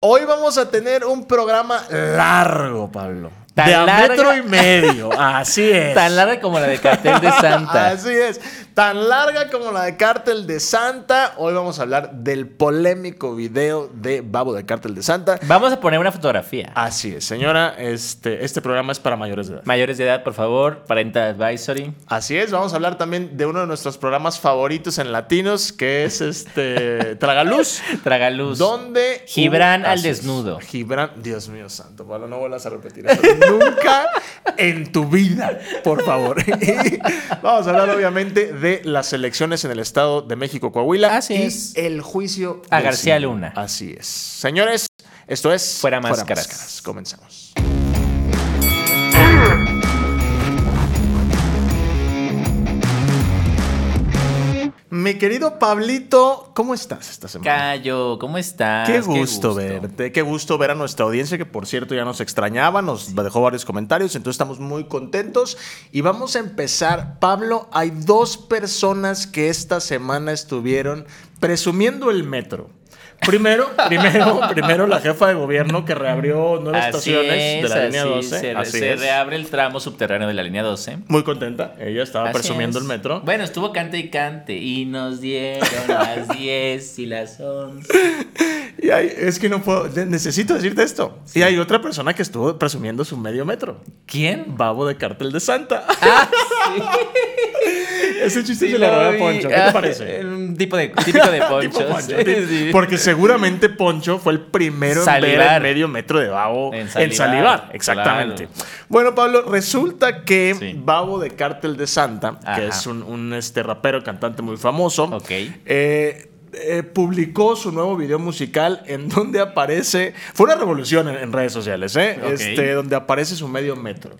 Hoy vamos a tener un programa largo, Pablo. Tan de a larga- metro y medio. Así es. Tan larga como la de cartel de Santa. Así es. Tan larga como la de Cártel de Santa. Hoy vamos a hablar del polémico video de Babo de Cártel de Santa. Vamos a poner una fotografía. Así es, señora. Este, este programa es para mayores de edad. Mayores de edad, por favor, parental advisory. Así es, vamos a hablar también de uno de nuestros programas favoritos en latinos, que es este Tragaluz. Tragaluz. Donde Gibran al desnudo. Gibran, Dios mío santo, Pablo, no vuelvas a repetir eso nunca en tu vida, por favor. Y vamos a hablar obviamente de las elecciones en el Estado de México, Coahuila. Así y es. el juicio A García. Luna. Así es. Señores, esto es Fuera Máscaras. Comenzamos. Mi querido Pablito, ¿cómo estás esta semana? Cayo, ¿cómo estás? Qué gusto, verte, qué gusto ver a nuestra audiencia que por cierto ya nos extrañaba, nos dejó varios comentarios, entonces estamos muy contentos y vamos a empezar. Pablo, hay dos personas que esta semana estuvieron presumiendo el metro. Primero, primero, primero la jefa de gobierno que reabrió nueve Así estaciones de la línea así 12. Se, Así se es. reabre el tramo subterráneo de la línea 12. Muy contenta, ella estaba Así presumiendo es. el metro. Bueno, estuvo cante y cante. Y nos dieron las 10 y las 11. Y hay- es que no puedo, ne- necesito decirte esto. Y hay otra persona que estuvo presumiendo su medio metro. ¿Quién? Babo de Cártel de Santa. Ah, sí. Ese chiste Sí, se lo a. Poncho. ¿Qué Ah, te parece? Un tipo de, típico de. Poncho. Porque seguramente Poncho fue el primero en ver el medio metro de Babo En en salivar. Exactamente. Bueno, Pablo, resulta que. Babo de Cártel de Santa, Ajá. que es un, un, este, rapero, cantante muy famoso, Ok. eh, eh, publicó su nuevo video musical en donde aparece. Fue una revolución en, en redes sociales, ¿eh? Este, donde aparece su medio metro.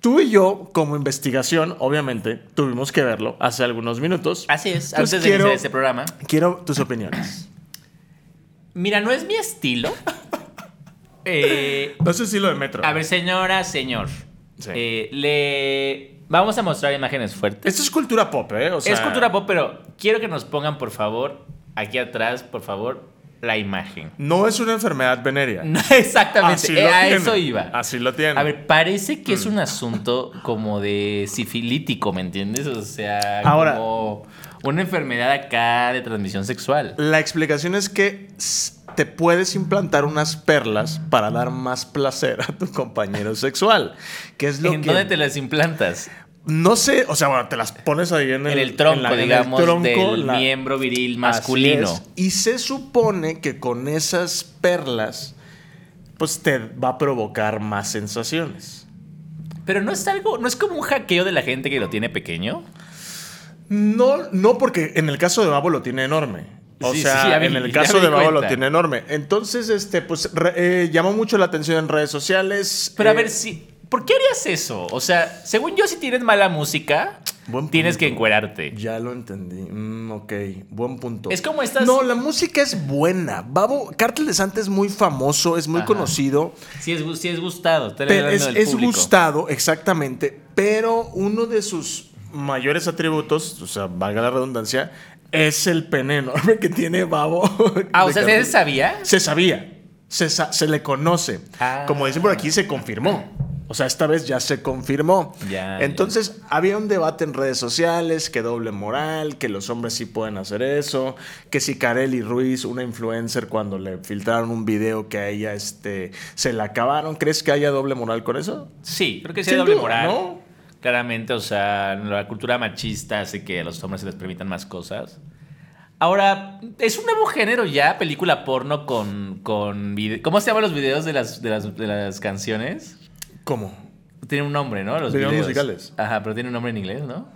Tú y yo, como investigación, obviamente, tuvimos que verlo hace algunos minutos. Así es, Entonces antes de quiero- iniciar este programa. Quiero tus opiniones. Mira, no es mi estilo. Eh, No sé si lo de metro. a ver, señora, señor. Sí. eh, le vamos a mostrar imágenes fuertes. Esto es cultura pop, ¿eh? O sea, es cultura pop, pero quiero que nos pongan, por favor, aquí atrás, por favor, la imagen. No es una enfermedad venérea. No, exactamente, Así eh, lo a tiene. eso iba. Así lo tiene. A ver, parece que es un asunto como de sifilítico, ¿me entiendes? O sea, Ahora- como una enfermedad acá de transmisión sexual. La explicación es que te puedes implantar unas perlas para dar más placer a tu compañero sexual. Que es lo ¿En que. dónde te las implantas? No sé, o sea, bueno, te las pones ahí en el, En el tronco, en la- en el digamos, tronco, del la- miembro viril masculino. Y se supone que con esas perlas, pues te va a provocar más sensaciones. Pero no es algo, no es como un hackeo de la gente que lo tiene pequeño. No, no, porque en el caso de Babo lo tiene enorme. O Sí, sea, sí, vi, en el caso de di Babo lo tiene enorme. Entonces, este, pues re- eh, llamó mucho la atención en redes sociales. Pero a Eh, ver, si, ¿por qué harías eso? O sea, según yo, si tienes mala música, Buen tienes que encuerarte. Ya lo entendí. Mm, ok, buen punto. Es como estas- No, la música es buena. Babo, Cártel de Santa es muy famoso, es muy Ajá. conocido. Si es, si es gustado, Pero es, del es gustado, exactamente. Pero uno de sus mayores atributos, o sea, valga la redundancia, es el pene enorme que tiene Babo. Ah, o sea. ¿se sabía? Se sabía, se, sa- se le conoce. Ah. Como dicen por aquí, se confirmó. O sea, esta vez ya se confirmó. Ya, Entonces, había un debate en redes sociales, que doble moral, que los hombres sí pueden hacer eso, que si Kareli Ruiz, una influencer, cuando le filtraron un video que a ella este, se la acabaron, ¿crees que haya doble moral con eso? Sí, creo que sí hay doble duda, moral. ¿no? Claramente, o sea, la cultura machista hace que a los hombres se les permitan más cosas. Ahora, es un nuevo género ya, película porno con, con ¿Cómo se llaman los videos de las, de las, de las canciones? ¿Cómo? Tiene un nombre, ¿no? Los Videos videos. musicales. Ajá, pero tiene un nombre en inglés, ¿no?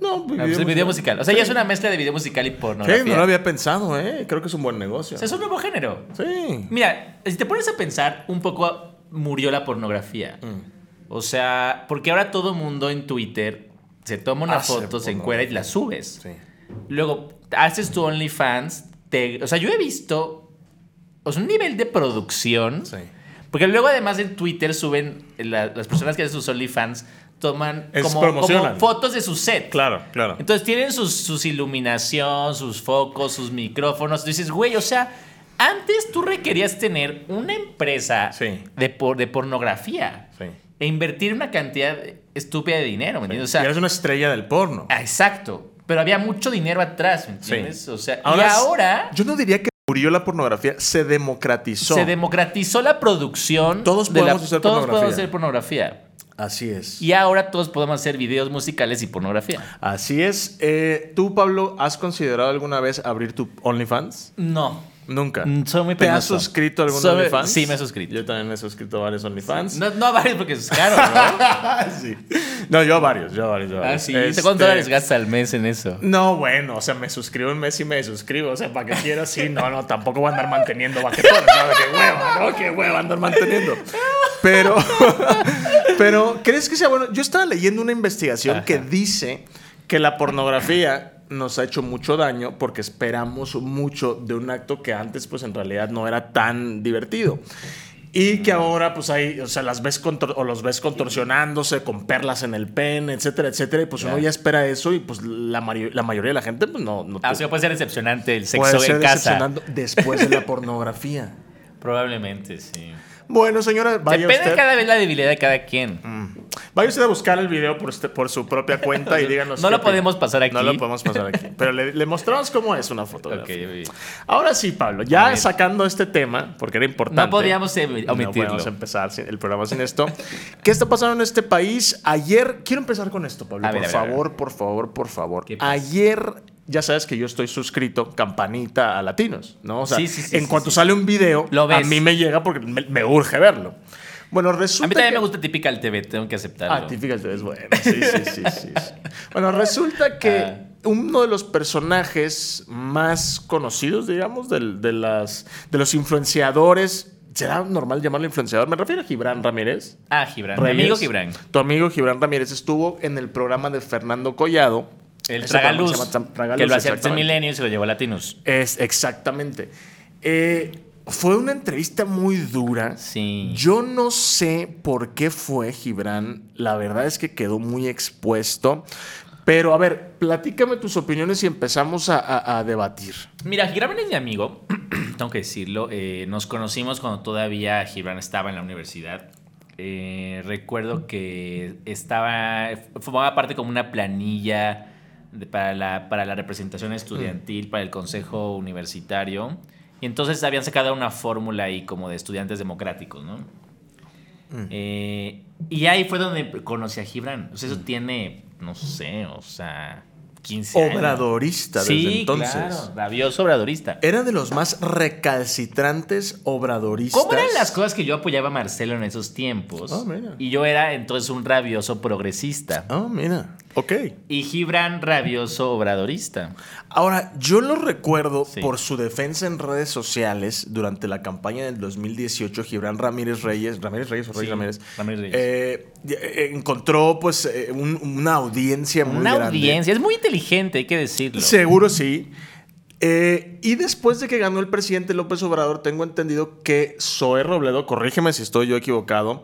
No, Ah, pues el video musical. O sea, ya es una mezcla de video musical y pornografía. Sí, no lo había pensado, ¿eh? Creo que es un buen negocio. O sea, es un nuevo género. Sí. Mira, si te pones a pensar, un poco murió la pornografía. Mm. O sea, porque ahora todo mundo en Twitter se toma una Hace foto, se encuera y la subes. Sí. Luego haces tu OnlyFans. Te, o sea, yo he visto o sea, un nivel de producción. Sí. Porque luego, además, en Twitter suben la- las personas que hacen sus OnlyFans toman Es- como, fotos de su set. Claro, claro. Entonces tienen sus, sus iluminación, sus focos, sus micrófonos. Tú dices, güey, o sea, Antes tú requerías tener una empresa Sí. de, por, de pornografía Sí. E invertir una cantidad estúpida de dinero, ¿me entiendes? O sea, y eres una estrella del porno. ah, exacto. Pero había mucho dinero atrás, ¿me entiendes? O sea, y es- ahora Yo no diría que murió la pornografía, se democratizó. se democratizó la producción. Todos de la- podemos hacer todos pornografía. podemos hacer pornografía. Así es. Y ahora todos podemos hacer videos musicales y pornografía. Así es. Eh, ¿Tú, Pablo, has considerado alguna vez abrir tu OnlyFans? No. Nunca. Mm, soy muy ¿Te has suscrito a algún Soy- OnlyFans? sí, me he suscrito. Yo también me he suscrito a varios OnlyFans. No, no a varios porque es caro, ¿no? sí. No, yo a varios, yo a varios. yo a ah, varios. sí. Este, ¿Cuántos dólares gasta al mes en eso? No, bueno, o sea, me suscribo un mes y me suscribo. O sea, ¿para qué quiero? Sí, no, no, tampoco voy a andar manteniendo baquetones. ¿no? Qué hueva, ¿no? Qué hueva andar manteniendo. Pero, pero, ¿crees que sea bueno? Yo estaba leyendo una investigación que dice que la pornografía nos ha hecho mucho daño porque esperamos mucho de un acto que antes, pues en realidad no era tan divertido. Y que ahora, pues ahí, o sea, las ves contor- o los ves contorsionándose con perlas en el pen, etcétera, etcétera. Y pues uno Ya. espera eso y pues la, la mayoría de la gente, pues no. no Ah, o te- sea, puede ser decepcionante el puede sexo ser en casa. después de la pornografía. Probablemente, sí. Bueno, señora, vaya Depende usted, cada vez la debilidad de cada quien. Vaya usted a buscar el video por, usted- por su propia cuenta y díganos. No lo opina. podemos pasar aquí. No lo podemos pasar aquí. Pero le, le mostramos cómo es una fotografía. bien. Ahora sí, Pablo, ya sacando este tema, porque era importante. No podíamos eh, No omitirlo. podemos empezar el programa sin esto. ¿Qué está pasando en este país? Ayer, quiero empezar con esto, Pablo. Ver, por favor, por favor, por favor. ¿Qué pasa? Ayer, ya sabes que yo estoy suscrito, campanita a Latinos, ¿no? O sea, Sí, sí, sí, en cuanto sale un video, Lo a mí me llega porque me, me urge verlo. Bueno, resulta A mí también que- me gusta Typical TV, tengo que aceptarlo. Ah, Typical TV es bueno. Sí, sí, sí, sí, sí. Bueno, resulta que Ah. uno de los personajes más conocidos, digamos, del- de, las, de los influenciadores. ¿Será normal llamarlo influenciador? Me refiero a Gibran Ramírez. Ah, Gibran. Mi Reyes. amigo Gibran. Tu amigo Gibran Ramírez estuvo en el programa de Fernando Collado. El Tragaluz. Tragaluz, que lo hacía antes. Milenio y se lo llevó a Latinos. Es exactamente. Eh, fue una entrevista muy dura. Sí. Yo no sé por qué fue Gibran. La verdad es que quedó muy expuesto. Pero a ver, platícame tus opiniones y empezamos a, a- a debatir. Mira, Gibran es mi amigo, tengo que decirlo. eh, nos conocimos cuando todavía Gibran estaba en la universidad. Eh, recuerdo que estaba, formaba parte como una planilla de- para, la, para la representación estudiantil, para el consejo universitario. Y entonces habían sacado una fórmula ahí como de estudiantes democráticos, ¿no? Eh, y ahí fue donde conocí a Gibran. O sea, eso tiene, no sé, o sea, 15 años. Obradorista desde Sí, entonces. claro, rabioso obradorista. Era de los más recalcitrantes obradoristas. ¿Cómo eran las cosas que yo apoyaba a Marcelo en esos tiempos? Ah, mira. Y yo era entonces un rabioso progresista. Ah, mira. Ok. Y Gibran rabioso obradorista. Ahora, yo lo recuerdo Sí. por su defensa en redes sociales durante la campaña del 2018. Gibran Ramírez Reyes, Ramírez Reyes o Reyes Sí, Ramírez, Ramírez Reyes. eh, eh, encontró pues eh, un- una audiencia muy Una grande. audiencia. Es muy inteligente, hay que decirlo. Seguro sí. Eh, y después de que ganó el presidente López Obrador, tengo entendido que Zoe Robledo, corrígeme si estoy yo equivocado,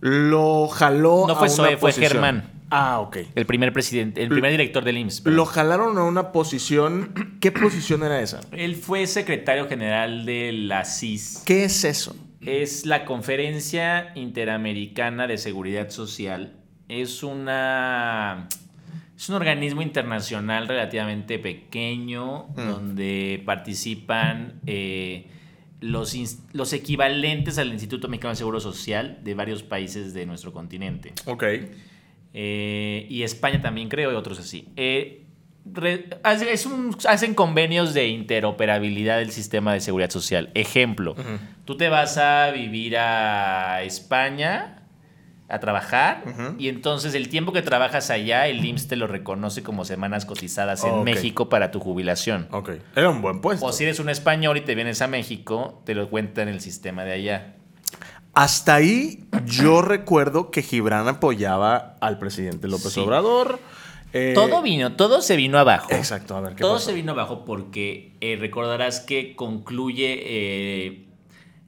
lo jaló No fue a una Zoe, fue posición. Germán. Ah, ok. El primer presidente, el primer director del IMSS. perdón. Lo jalaron a una posición. ¿Qué posición era esa? Él fue secretario general de la CIS. ¿Qué es eso? Es la Conferencia Interamericana de Seguridad Social. Es una. Es un organismo internacional relativamente pequeño donde participan eh, los, los equivalentes al Instituto Mexicano de Seguro Social de varios países de nuestro continente. Ok. Eh, y España también creo, y otros así. Eh, es un- hacen convenios de interoperabilidad del sistema de seguridad social. Ejemplo, tú te vas a vivir a España a trabajar Ujú. y entonces el tiempo que trabajas allá el IMSS te lo reconoce como semanas cotizadas en Oh, ok. México para tu jubilación. Ok. Era un buen puesto. O si eres un español y te vienes a México, te lo cuenta en el sistema de allá. Hasta ahí yo recuerdo que Gibran apoyaba al presidente López Sí. Obrador. Eh, Todo vino, todo se vino abajo. Exacto, a ver qué Todo pasó? se vino abajo porque eh, recordarás que concluye, eh,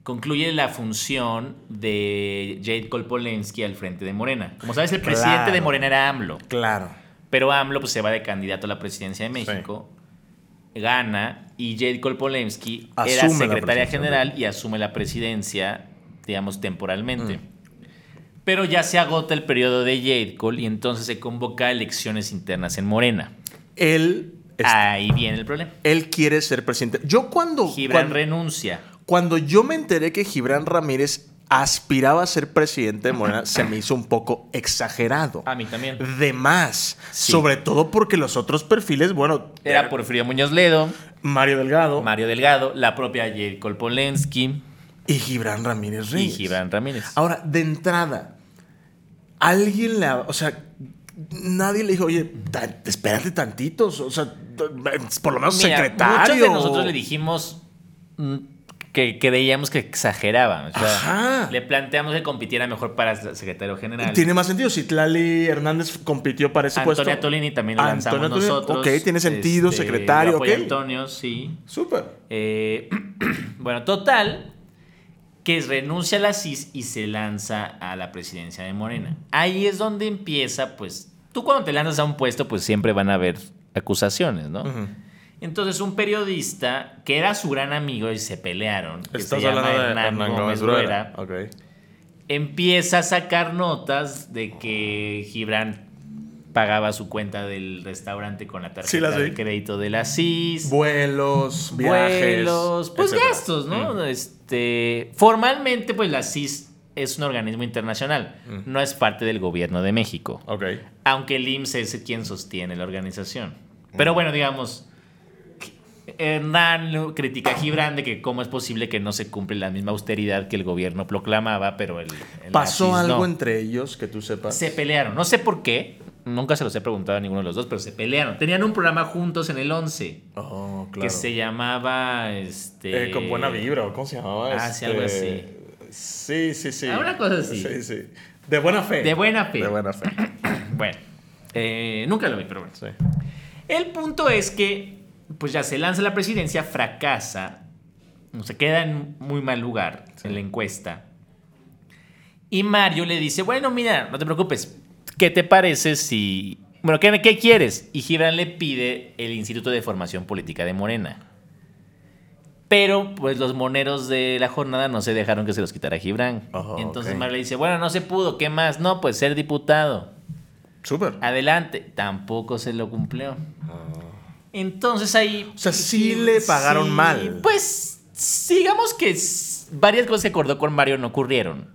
concluye la función de Jade Kolpolensky al frente de Morena. Como sabes, el presidente Claro. de Morena era AMLO, Claro. pero AMLO pues, se va de candidato a la presidencia de México. gana y Jade Kolpolensky Asume era secretaria general y asume la presidencia, digamos, temporalmente. Mm. Pero ya se agota el periodo de Jade Col y entonces se convoca a elecciones internas en Morena. Él, Ahí viene el problema. él quiere ser presidente. Yo cuando, Gibran cuando, renuncia. cuando yo me enteré que Gibran Ramírez aspiraba a ser presidente de Morena, se me hizo un poco exagerado. A mí también. De más. Sí. Sobre todo porque los otros perfiles, bueno, Era Porfirio Muñoz Ledo, Mario Delgado Mario Delgado, la propia Jade Kolpolensky y Gibran Ramírez y Reyes. Gibran Ramírez. Ahora, de entrada, alguien le. O sea, nadie le dijo, oye, espérate tantitos. O sea, por lo menos secretario. Muchos de nosotros le dijimos mm, que creíamos que exageraban. O sea, Ajá. le planteamos que compitiera mejor para secretario general. Tiene más sentido. Si Tlali Hernández compitió para ese Antonia puesto. Tolini también lo Antonia lanzamos Tolini, nosotros. ok, tiene sentido, secretario, apoyo a ok. Antonio, sí. Súper. Eh, bueno, total, que renuncia a la CIS y se lanza a la presidencia de Morena. Ahí es donde empieza, pues, tú cuando te lanzas a un puesto, pues siempre van a haber acusaciones, ¿no? Entonces un periodista, que era su gran amigo y se pelearon, que Estás se llama de Hernán Hernán Gómez Gómez Bruera, Bruera. Ok. empieza a sacar notas de que Gibran pagaba su cuenta del restaurante con la tarjeta de crédito de la CIS. Vuelos, viajes. vuelos, pues etcétera. gastos, ¿no? Mm. Este, formalmente, pues la CIS es un organismo internacional, Mm. no es parte del gobierno de México, Ok. aunque el IMSS es quien sostiene la organización. Mm. Pero bueno, digamos, Hernán critica a Gibran de que cómo es posible que no se cumple la misma austeridad que el gobierno proclamaba, pero el... el ¿Pasó algo no. entre ellos que tú sepas? Se pelearon, no sé por qué, nunca se los he preguntado a ninguno de los dos, pero se pelearon. Tenían un programa juntos en el 11 Oh, claro. que se llamaba este Eh, con buena vibra, ¿o ¿cómo se llamaba? Ah, sí, algo Este, Sí, sí, sí. Ah, una cosa así. Sí, sí. De buena fe. De buena fe. De buena fe. Bueno, eh, nunca lo vi, pero bueno. Sí. El punto es que, pues ya se lanza la presidencia, fracasa, se queda en muy mal lugar en la encuesta. Y Mario le dice, bueno, mira, no te preocupes, ¿qué te parece si... Bueno, ¿qué, qué quieres? Y Gibran le pide el Instituto de Formación Política de Morena. Pero, pues los moneros de la jornada no se dejaron que se los quitara Gibran. Oh, Entonces ok. Mario le dice, bueno, no se pudo, ¿qué más? No, pues ser diputado. Súper. Adelante. Tampoco se lo cumplió. Entonces ahí. Ah. O sea, sí le pagaron mal. Pues digamos que varias cosas que acordó con Mario no ocurrieron.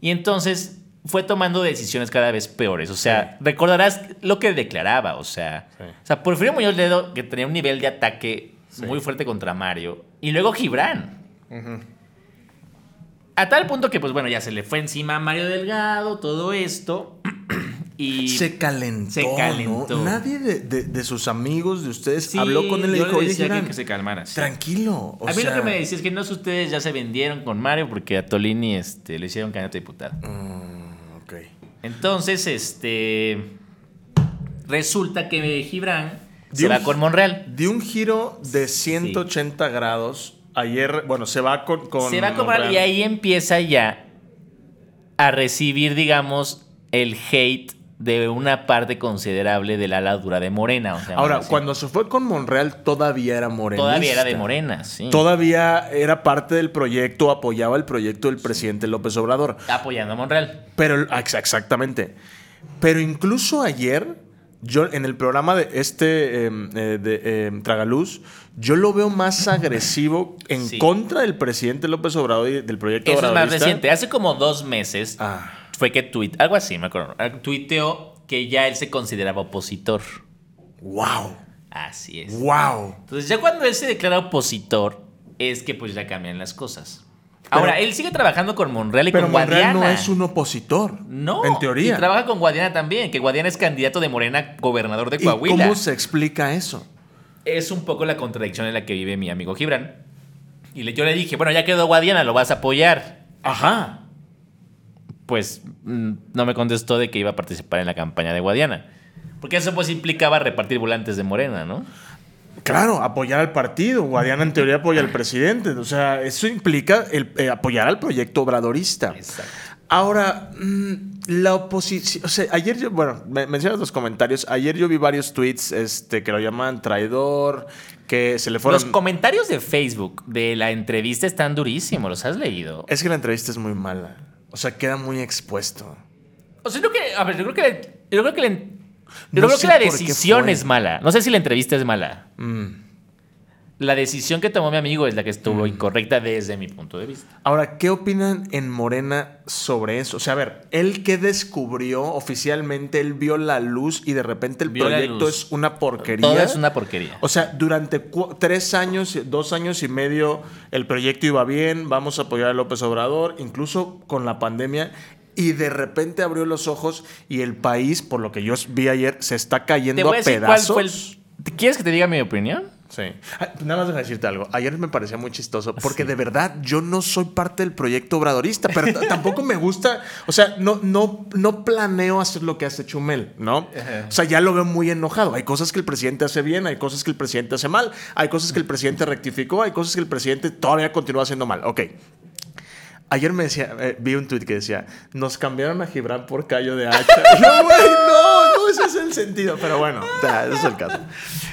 Y entonces fue tomando decisiones cada vez peores. O sea, recordarás lo que declaraba. O sea, Sí. o sea Porfirio Muñoz Ledo, que tenía un nivel de ataque Sí. muy fuerte contra Mario. Y luego Gibran. A tal punto que, pues bueno, ya se le fue encima a Mario Delgado, todo esto. y Se calentó. Se ¿no? calentó. Nadie de, de- de sus amigos, de ustedes, habló con él y dijo, oye, Gibran, que se calmara. tranquilo. o a mí sea, lo que me decía es que no sé ustedes ya se vendieron con Mario porque a Tolini este, le hicieron candidato a diputado. Mm. Entonces, este. Resulta que Gibran se va con Monreal. Dio un giro de 180 grados. Ayer, bueno, se va con. con se va con Monreal. y ahí empieza ya a recibir, digamos, el hate de una parte considerable de la ala dura de Morena. o sea, Ahora, cuando se fue con Monreal, todavía era morenista. Todavía era de Morena, sí. Todavía era parte del proyecto, apoyaba el proyecto del presidente López Obrador. Apoyando a Monreal. Pero, ex- exactamente. Pero incluso ayer, yo en el programa de este em, eh, de em, Tragaluz, yo lo veo más agresivo en Sí. contra del presidente López Obrador y del proyecto Eso es más reciente. Hace como dos meses Ah, fue que tuit, algo así, me acuerdo. eh, Tuiteó que ya él se consideraba opositor. wow, Así es. wow. Entonces, ya cuando él se declara opositor, es que pues ya cambian las cosas. Ahora, él sigue trabajando con Monreal y Pero con Monreal Guadiana. no es un opositor. No, En teoría. Y trabaja con Guadiana también, que Guadiana es candidato de Morena, gobernador de ¿Y Coahuila. cómo se explica eso? Es un poco la contradicción en la que vive mi amigo Gibran. Y le- yo le dije, bueno, ya quedó Guadiana, lo vas a apoyar. Ajá. Pues mm, no me contestó de que iba a participar en la campaña de Guadiana. Porque eso pues implicaba repartir volantes de Morena, ¿no? Claro, apoyar al partido. Guadiana en teoría apoya al presidente. O sea, eso implica el, eh, apoyar al proyecto obradorista. Exacto. Ahora, mm, la oposición, o sea, ayer yo, bueno, me, mencionas los comentarios, ayer yo vi varios tweets este, que lo llaman traidor, que se le fueron... Los comentarios de Facebook de la entrevista están durísimos, ¿los has leído? Es que la entrevista es muy mala, o sea, queda muy expuesto. O sea, yo creo que, a ver, yo creo que, la- yo creo que, la, yo No creo sé que la por qué decisión es mala. No sé si la entrevista es mala. Mm. La decisión que tomó mi amigo es la que estuvo incorrecta desde mi punto de vista. Ahora, ¿qué opinan en Morena sobre eso? O sea, a ver, él que descubrió oficialmente, él vio la luz y de repente el Vio proyecto es una porquería. Todo es una porquería. O sea, durante tres años, dos años y medio, el proyecto iba bien, vamos a apoyar a López Obrador, incluso con la pandemia, y de repente abrió los ojos y el país, por lo que yo vi ayer, se está cayendo Te voy a a decir cuál pedazos. fue el... ¿Te- ¿Quieres que te diga mi opinión? Sí. Ah, Nada más déjame decirte algo. Ayer me parecía muy chistoso porque de verdad yo no soy parte del proyecto obradorista, pero tampoco me gusta. O sea, no, no, no planeo hacer lo que hace Chumel, ¿no? Ajá. O sea, ya lo veo muy enojado. Hay cosas que el presidente hace bien, hay cosas que el presidente hace mal, hay cosas que el presidente rectificó, hay cosas que el presidente todavía continúa haciendo mal. Ok. Ayer me decía, eh, vi un tweet que decía, nos cambiaron a Gibran por Cayo de Hacha. Yo, güey, no, ese es el sentido. Pero bueno, ese es el caso.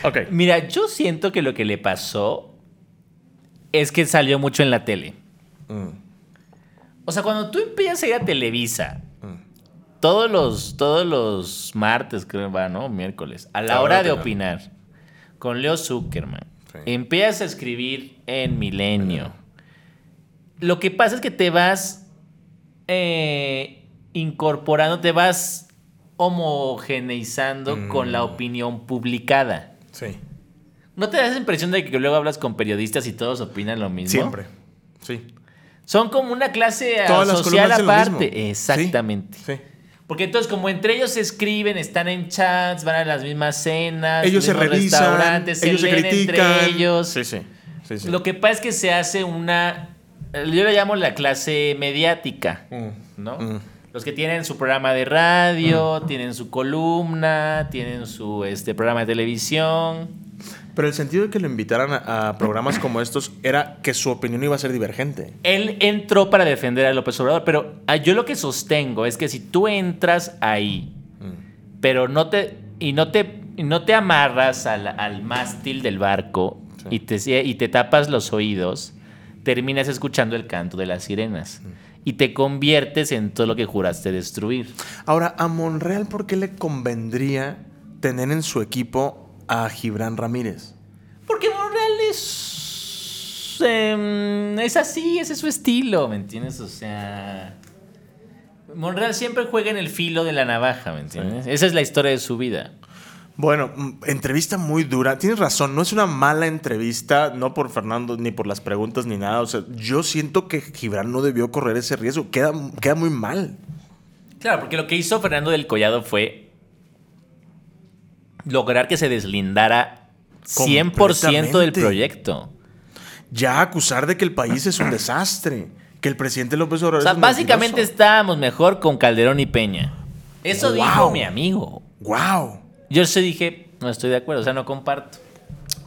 Ok. Mira, yo siento que lo que le pasó es que salió mucho en la tele. Mm. O sea, cuando tú empiezas a ir a Televisa, Mm. todos los, todos los martes, creo, va, ¿no? Miércoles, a la hora hora de opinar, con Leo Zuckerman, Sí. empiezas a escribir en Milenio. Lo que pasa es que te vas eh, incorporando, te vas homogeneizando con la opinión publicada. Sí. ¿No te das la impresión de que luego hablas con periodistas y todos opinan lo mismo? Siempre. Sí. Son como una clase Todas social aparte. Exactamente. Sí. sí. Porque entonces, como entre ellos se escriben, están en chats, van a las mismas cenas, Ellos se revisan, restaurantes, ellos se leen critican. entre ellos. Sí, sí. sí, sí. Lo que pasa es que se hace una. Yo le llamo la clase mediática, Mm. ¿no? Mm. Los que tienen su programa de radio, tienen su columna, tienen su este, programa de televisión. Pero el sentido de que lo invitaran a, a programas como estos era que su opinión iba a ser divergente. Él entró para defender a López Obrador, pero ah, yo lo que sostengo es que si tú entras ahí, Mm. pero no te y no te y no te amarras al, al mástil del barco Sí. y, te, y te tapas los oídos, terminas escuchando el canto de las sirenas Mm. Y te conviertes en todo lo que juraste destruir. Ahora, a Monreal, ¿por qué le convendría tener en su equipo a Gibran Ramírez? Porque Monreal es em, es así, ese es su estilo, ¿me entiendes? O sea, Monreal siempre juega en el filo de la navaja, ¿me entiendes? Esa es la historia de su vida. Bueno, mm, entrevista muy dura. Tienes razón, no es una mala entrevista, no por Fernando ni por las preguntas ni nada. O sea, yo siento que Gibran no debió correr ese riesgo. Queda, queda muy mal. Claro, porque lo que hizo Fernando del Collado fue lograr que se deslindara 100% del proyecto. Ya acusar de que el país es un desastre, que el presidente López Obrador O sea, es un básicamente mentiroso. estábamos mejor con Calderón y Peña. Eso Wow. dijo mi amigo. ¡Wow! Yo sí dije, no estoy de acuerdo, o sea, no comparto.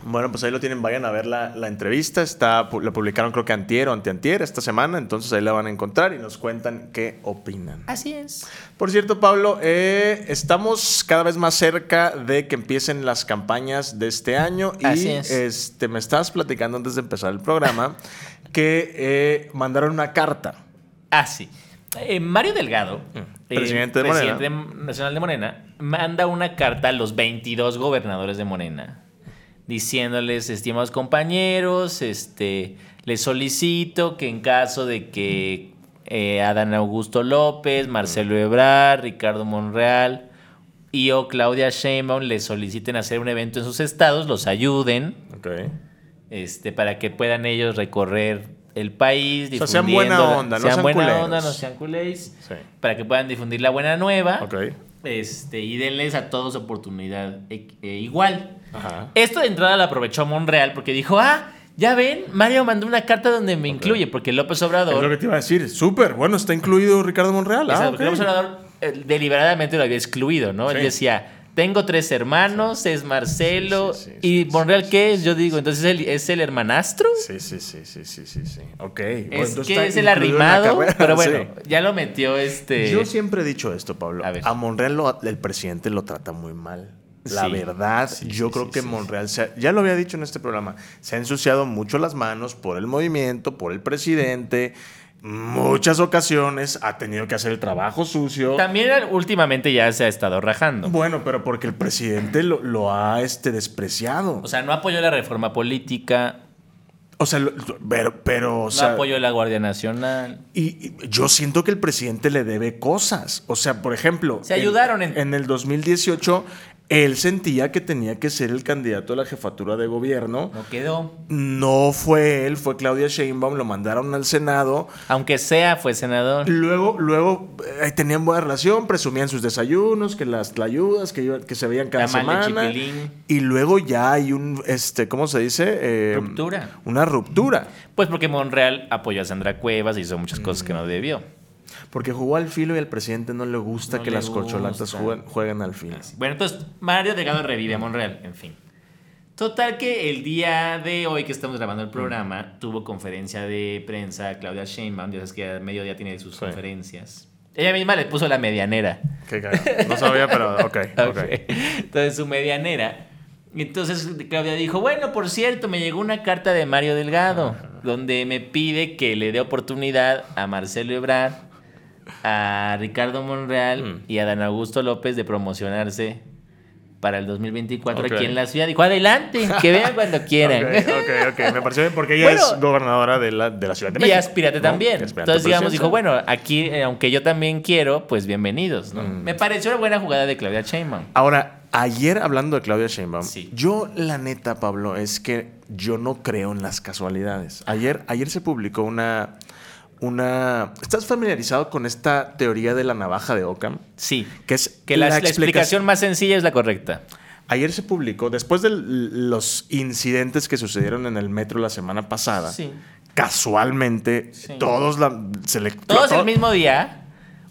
Bueno, pues ahí lo tienen, vayan a ver la, la entrevista. Está, la publicaron creo que antier o anteantier esta semana, entonces ahí la van a encontrar y nos cuentan qué opinan. Así es. Por cierto, Pablo, eh, estamos cada vez más cerca de que empiecen las campañas de este año y Así es. este, me estabas platicando antes de empezar el programa que eh, mandaron una carta. Ah, sí. Eh, Mario Delgado, eh. Presidente de Morena. presidente nacional de Morena, manda una carta a los 22 gobernadores de Morena diciéndoles, estimados compañeros, este, les solicito que en caso de que eh, Adán Augusto López, Marcelo Ebrard, Ricardo Monreal y o Claudia Sheinbaum les soliciten hacer un evento en sus estados, los ayuden este, para que puedan ellos recorrer el país. O sea, sean buena onda, no sean buena culeros. onda, no sean culés. Sí. Para que puedan difundir la buena nueva. Ok. Este, y denles a todos oportunidad e- e igual. Ajá. Esto de entrada lo aprovechó Monreal porque dijo, ah, ya ven, Mario mandó una carta donde me incluye, porque López Es lo Obrador, que te iba a decir. Súper. Bueno, está incluido Ricardo Monreal. Ah. López Obrador eh, deliberadamente lo había excluido, ¿no? Él decía, Tengo tres hermanos, es Marcelo. Sí, sí, sí, ¿Y Monreal qué es? Yo digo, entonces ¿es el, es el hermanastro. Sí, sí, sí, sí, sí, sí, sí. Ok. Es que es el arrimado, pero bueno, ya lo metió este. Yo siempre he dicho esto, Pablo. A ver. A, Monreal lo- el presidente lo trata muy mal. La verdad, yo creo que. Monreal, se ha- ya lo había dicho en este programa, se ha ensuciado mucho las manos por el movimiento, por el presidente. Muchas ocasiones ha tenido que hacer el trabajo sucio. También últimamente ya se ha estado rajando. Bueno, pero porque el presidente lo, lo ha este, despreciado. O sea, no apoyó la reforma política, O sea, lo- pero, pero o no sea, apoyó la Guardia Nacional. Y, y yo siento que el presidente le debe cosas. O sea, por ejemplo, Se ayudaron en- en el 2018 él sentía que tenía que ser el candidato a la jefatura de gobierno. No quedó. No fue él, fue Claudia Sheinbaum, lo mandaron al Senado. Aunque sea, fue senador. Luego, luego eh, tenían buena relación, presumían sus desayunos, que las tlayudas, que, que se veían cada semana. Y luego ya hay un, este, ¿cómo se dice? Eh, Ruptura. Una ruptura. Pues porque Monreal apoyó a Sandra Cuevas y hizo muchas cosas que no debió. Porque jugó al filo y al presidente no le gusta No que le las corcholatas jueguen, jueguen al filo. Bueno, entonces Mario Delgado revive a Monreal, en fin. Total que el día de hoy que estamos grabando el programa, tuvo conferencia de prensa Claudia Sheinbaum, ya sabes que a mediodía tiene sus Sí. conferencias. Ella misma le puso la medianera. Qué cagado. No sabía, pero ok, ok. Ok. Entonces su medianera. Entonces Claudia dijo, bueno, por cierto, me llegó una carta de Mario Delgado, donde me pide que le dé oportunidad a Marcelo Ebrard, a Ricardo Monreal Mm. y a Dan Augusto López de promocionarse para el 2024 Ok. aquí en la ciudad. Dijo, adelante, que vean cuando quieran. Ok, ok. Me pareció bien porque ella Bueno. es gobernadora de la, de la Ciudad de Y México. aspirante ¿no? también. Y aspirante Entonces, digamos, dijo, bueno, aquí, eh, aunque yo también quiero, pues bienvenidos, ¿no? Mm. Me pareció una buena jugada de Claudia Sheinbaum. Ahora, ayer hablando de Claudia Sheinbaum, Sí. yo la neta, Pablo, es que yo no creo en las casualidades. Ayer, ayer se publicó una, una... ¿Estás familiarizado con esta teoría de la navaja de Ockham? Sí. Que es Que la, la explicación más sencilla es la correcta. Ayer se publicó, después de los incidentes que sucedieron en el metro la semana pasada, Sí. casualmente Sí. todos la, se le Todos to- el mismo día,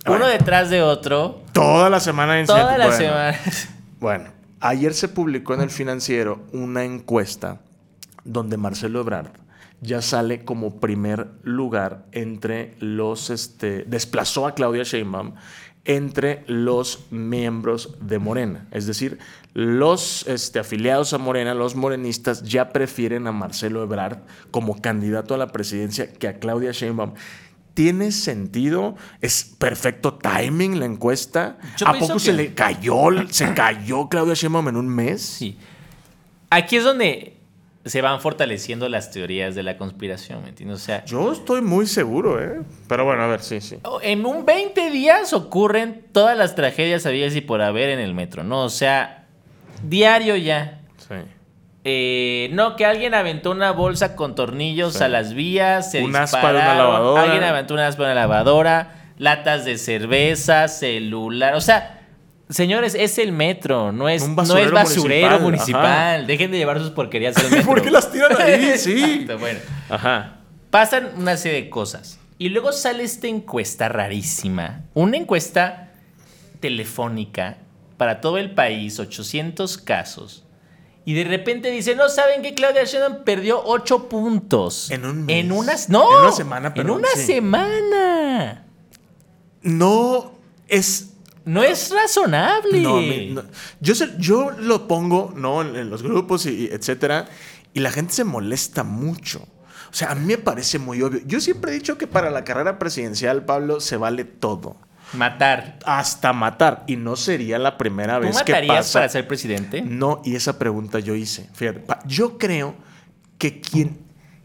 Bueno. uno detrás de otro, Toda la semana de toda incidentes. la Bueno, semana. Bueno, ayer se publicó en el financiero una encuesta donde Marcelo Ebrard ya sale como primer lugar entre los, este, desplazó a Claudia Sheinbaum entre los miembros de Morena. Es decir, los este, afiliados a Morena, los morenistas, ya prefieren a Marcelo Ebrard como candidato a la presidencia que a Claudia Sheinbaum. ¿Tiene sentido? ¿Es perfecto timing la encuesta? Yo ¿A poco se le cayó, se cayó Claudia Sheinbaum en un mes? Sí. Aquí es donde se van fortaleciendo las teorías de la conspiración, ¿me entiendes? O sea, Yo estoy muy seguro, ¿eh? Pero bueno, a ver, sí, sí. en un 20 días ocurren todas las tragedias habidas y por haber en el metro, ¿no? O sea, diario ya. Sí. Eh, no, que alguien aventó una bolsa con tornillos Sí. a las vías, se Un aspa de una lavadora. Alguien aventó una aspa de una lavadora, latas de cerveza, celular. O sea, señores, es el metro, no es, Un no es basurero basurero municipal, municipal. Dejen de llevar sus porquerías al metro. ¿Por qué las tiran ahí? Sí. Exacto, bueno. Ajá. Pasan una serie de cosas. Y luego sale esta encuesta rarísima. Una encuesta telefónica para todo el país, 800 casos. Y de repente dice, no, ¿saben que Claudia Sheinbaum perdió 8 puntos? En un mes. En unas... No. En una semana, En perdón, una sí. semana. No es No es razonable. No, mi- no. Yo, yo lo pongo, ¿no? En, en los grupos y, y etcétera, y la gente se molesta mucho. O sea, a mí me parece muy obvio. Yo siempre he dicho que para la carrera presidencial, Pablo, se vale todo. Matar. Hasta matar. Y no sería la primera ¿Tú vez que matarías pasa. para ser presidente? No, y esa pregunta yo hice. Fíjate, yo creo que quien,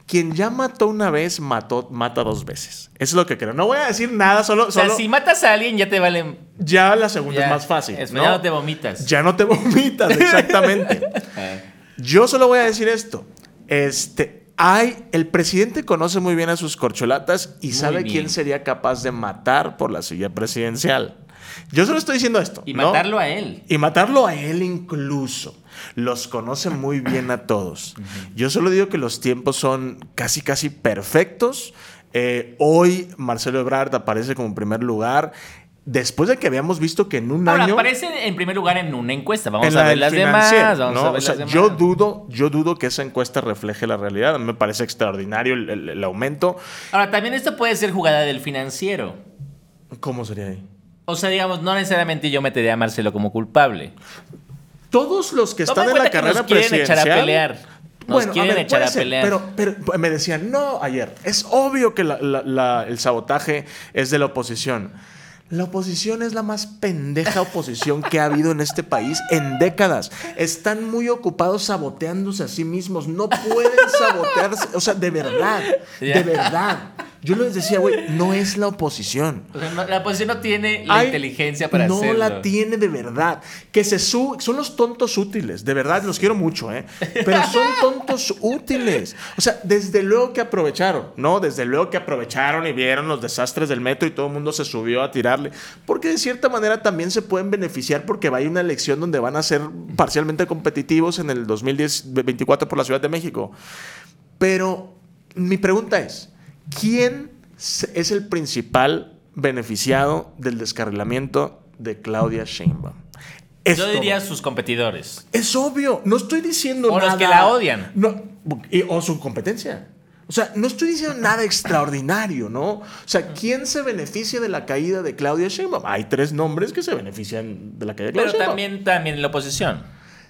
quien ya mató una vez, mató, mata dos veces. Eso es lo que creo. No voy a decir nada, solo, O sea, solo si matas a alguien ya te vale... ya la segunda ya- es más fácil. es- ¿no? Ya no te vomitas. Ya no te vomitas, exactamente. Yo solo voy a decir esto. Este, hay, el presidente conoce muy bien a sus corcholatas y Muy sabe bien. quién sería capaz de matar por la silla presidencial. Yo solo estoy diciendo esto. Y ¿no? matarlo a él. Y matarlo a él incluso. Los conoce muy bien a todos. Yo solo digo que los tiempos son casi, casi perfectos. Eh, hoy Marcelo Ebrard aparece como primer lugar. después de que habíamos visto que en un Ahora, año... aparece en primer lugar en una encuesta. Vamos a ver las demás. Vamos ¿no? a ver O sea, las yo demás. dudo, yo dudo que esa encuesta refleje la realidad. A mí me parece extraordinario el, el- el aumento. Ahora, también esto puede ser jugada del financiero. ¿Cómo sería ahí? O sea, digamos, no necesariamente yo metería a Marcelo como culpable. Todos los que están en la cuenta que carrera nos quieren echar a presidencial- pelear. Nos quieren echar a ser, pelear. Pero, pero me decían, no, ayer, es obvio que la- la- la- el sabotaje es de la oposición. La oposición es la más pendeja oposición que ha habido en este país en décadas. Están muy ocupados saboteándose a sí mismos. No pueden sabotearse. O sea, de verdad, de verdad. Yo les decía, güey, no es la oposición. O sea, no- la oposición no tiene la inteligencia para no hacerlo. la tiene de verdad. Que se su son los tontos útiles, de verdad, los quiero mucho, ¿eh? Pero son tontos útiles. O sea, desde luego que aprovecharon, ¿no? Desde luego que aprovecharon y vieron los desastres del metro y todo el mundo se subió a tirarle. Porque de cierta manera también se pueden beneficiar porque va a ir una elección donde van a ser parcialmente competitivos en el 2024 por la Ciudad de México. Pero mi pregunta es, ¿quién es el principal beneficiado del descarrilamiento de Claudia Sheinbaum? Yo diría sus competidores. Es obvio, no estoy diciendo O los nada. que la odian. No, y- o su competencia. O sea, no estoy diciendo nada extraordinario, ¿no? O sea, ¿quién se beneficia de la caída de Claudia Sheinbaum? Hay tres nombres que se benefician de la caída de Claudia Pero Sheinbaum. también, también la oposición.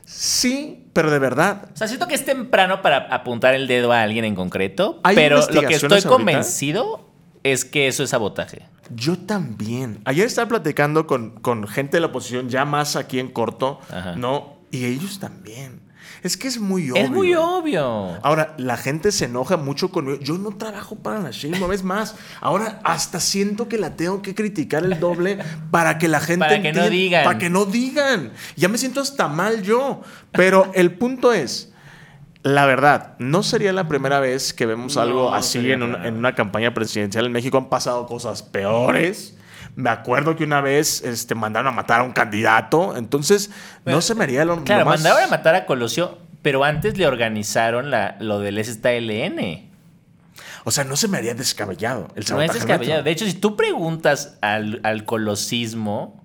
Sí, pero de verdad. O sea, siento que es temprano para apuntar el dedo a alguien en concreto, ¿Hay pero lo que estoy ahorita? convencido es que eso es sabotaje. Yo también. Ayer estaba platicando con, con gente de la oposición, ya más aquí en corto, Ajá. ¿no? Y ellos también. Es que es muy obvio. Es muy obvio. Ahora, la gente se enoja mucho conmigo. Yo no trabajo para la Sheinbaum, es más. Ahora hasta siento que la tengo que criticar el doble para que la gente Para que no digan. Para que no digan. Ya me siento hasta mal yo. Pero el punto es, la verdad, no sería la primera vez que vemos No, algo así en una campaña presidencial en México. Han pasado cosas peores. Me acuerdo que una vez este, mandaron a matar a un candidato. Entonces, no se me haría lo, Claro, lo más... mandaron a matar a Colosio, pero antes le organizaron la, lo del STLN. O sea, no se me haría descabellado el No es descabellado. De hecho, si tú preguntas al, al colosismo,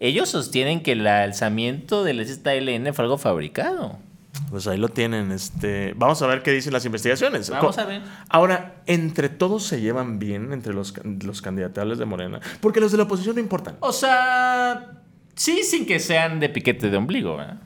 ellos sostienen que el alzamiento del STLN fue algo fabricado. Pues ahí lo tienen. Este, vamos a ver qué dicen las investigaciones. Vamos a ver. Ahora, entre todos se llevan bien entre los, los candidatales de Morena. Porque los de la oposición no importan. O sea, sí, sin que sean de piquete de ombligo, ¿verdad?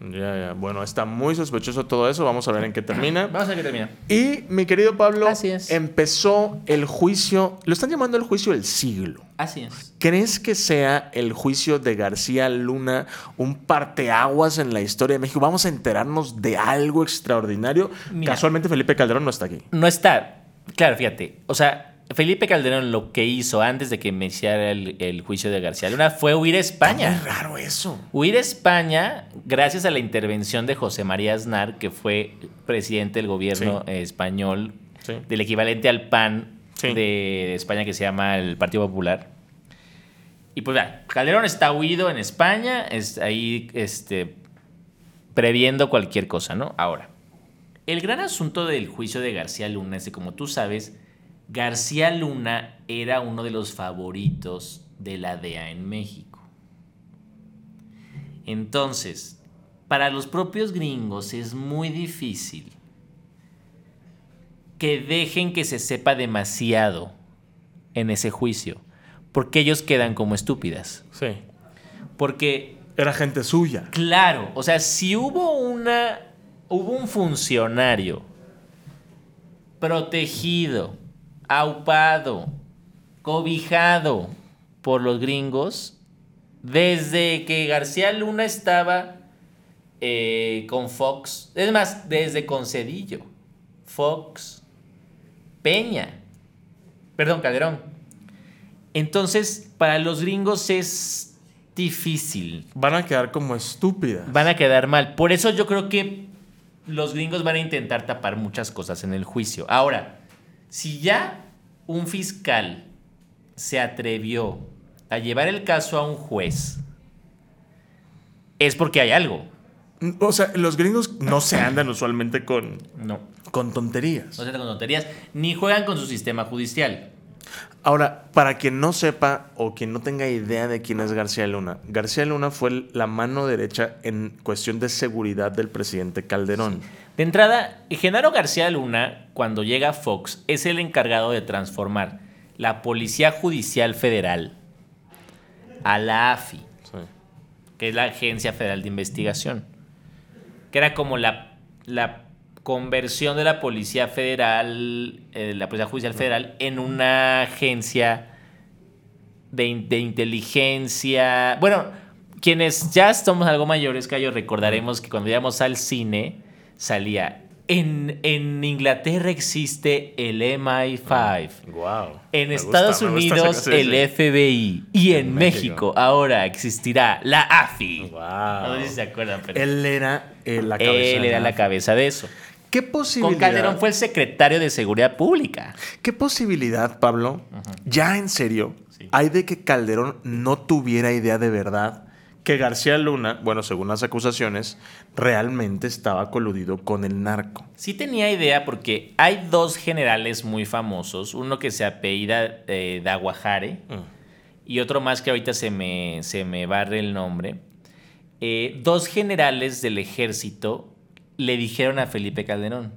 Ah, normal. Ya, ya. Bueno, está muy sospechoso todo eso. Vamos a ver en qué termina. Vamos a ver qué termina. Y mi querido Pablo, Así es. empezó el juicio. Lo están llamando el juicio del siglo. Así es. ¿Crees que sea el juicio de García Luna un parteaguas en la historia de México? ¿Vamos a enterarnos de algo extraordinario? Mira. Casualmente Felipe Calderón no está aquí. No está. Claro, fíjate. O sea, Felipe Calderón lo que hizo antes de que iniciara el, el juicio de García Luna fue huir a España. muy raro eso. Huir a España gracias a la intervención de José María Aznar, que fue presidente del gobierno Sí. español, Sí. del equivalente al PAN Sí. de España que se llama el Partido Popular. Y pues ya, Calderón está huido en España, es ahí este, previendo cualquier cosa, ¿no? Ahora, el gran asunto del juicio de García Luna es que, como tú sabes, García Luna era uno de los favoritos de la DEA en México. Entonces, para los propios gringos es muy difícil que dejen que se sepa demasiado en ese juicio, porque ellos quedan como estúpidas. Sí. Porque Era gente suya. Claro, o sea, si hubo una. Hubo un funcionario protegido, aupado, cobijado por los gringos, desde que García Luna estaba eh, con Fox, es más, desde con Cedillo, Fox, Peña, perdón, Calderón. Entonces, para los gringos es difícil Van a quedar como estúpidas. van a quedar mal. Por eso yo creo que los gringos van a intentar tapar muchas cosas en el juicio. Ahora, si ya un fiscal se atrevió a llevar el caso a un juez, es porque hay algo. O sea, los gringos no se andan usualmente con, No. con tonterías. No se tratan con tonterías, ni juegan con su sistema judicial. Ahora, para quien no sepa o quien no tenga idea de quién es García Luna, García Luna fue la mano derecha en cuestión de seguridad del presidente Calderón. De entrada, Genaro García Luna, cuando llega a Fox, es el encargado de transformar la Policía Judicial Federal a la AFI, Sí. que es la Agencia Federal de Investigación, que era como la, la conversión de la Policía Federal, eh, la Policía Judicial Federal, en una agencia de, de inteligencia. Bueno, quienes ya somos algo mayores, Cayo, recordaremos que cuando íbamos al cine salía. En, en Inglaterra existe el MI5. Wow. En Estados Unidos el FBI. Y en, En México. México. ahora existirá la AFI. Wow. No sé si se acuerdan, pero él, Él era eh, la cabeza. de era la cabeza de eso. ¿Qué Con posibilidad? Calderón fue el secretario de Seguridad Pública. ¿Qué posibilidad, Pablo, ya en serio, Sí. hay de que Calderón no tuviera idea de verdad que García Luna, bueno, según las acusaciones, realmente estaba coludido con el narco? Sí tenía idea porque hay dos generales muy famosos, uno que se apellida eh, Daguajare y otro más que ahorita se me, se me barre el nombre. Eh, dos generales del ejército le dijeron a Felipe Calderón,